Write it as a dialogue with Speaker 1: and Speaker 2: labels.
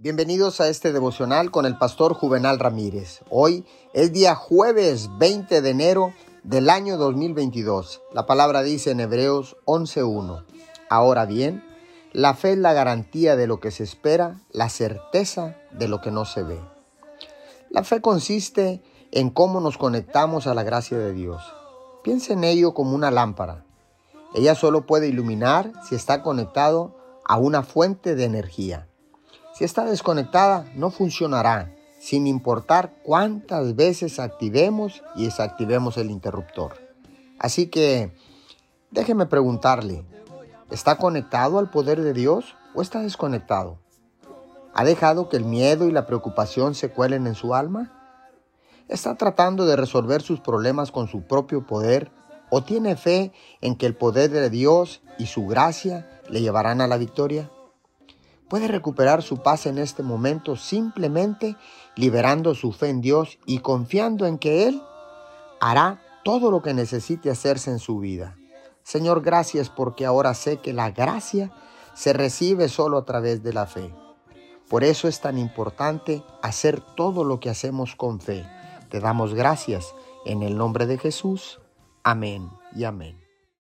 Speaker 1: Bienvenidos a este devocional con el pastor Juvenal Ramírez. Hoy es día jueves 20 de enero del año 2022. La palabra dice en Hebreos 11.1. Ahora bien, la fe es la garantía de lo que se espera, la certeza de lo que no se ve. La fe consiste en cómo nos conectamos a la gracia de Dios. Piensa en ello como una lámpara. Ella solo puede iluminar si está conectado a una fuente de energía. Si está desconectada, no funcionará, sin importar cuántas veces activemos y desactivemos el interruptor. Así que, déjeme preguntarle, ¿está conectado al poder de Dios o está desconectado? ¿Ha dejado que el miedo y la preocupación se cuelen en su alma? ¿Está tratando de resolver sus problemas con su propio poder o tiene fe en que el poder de Dios y su gracia le llevarán a la victoria? Puede recuperar su paz en este momento simplemente liberando su fe en Dios y confiando en que Él hará todo lo que necesite hacerse en su vida. Señor, gracias porque ahora sé que la gracia se recibe solo a través de la fe. Por eso es tan importante hacer todo lo que hacemos con fe. Te damos gracias en el nombre de Jesús. Amén y amén.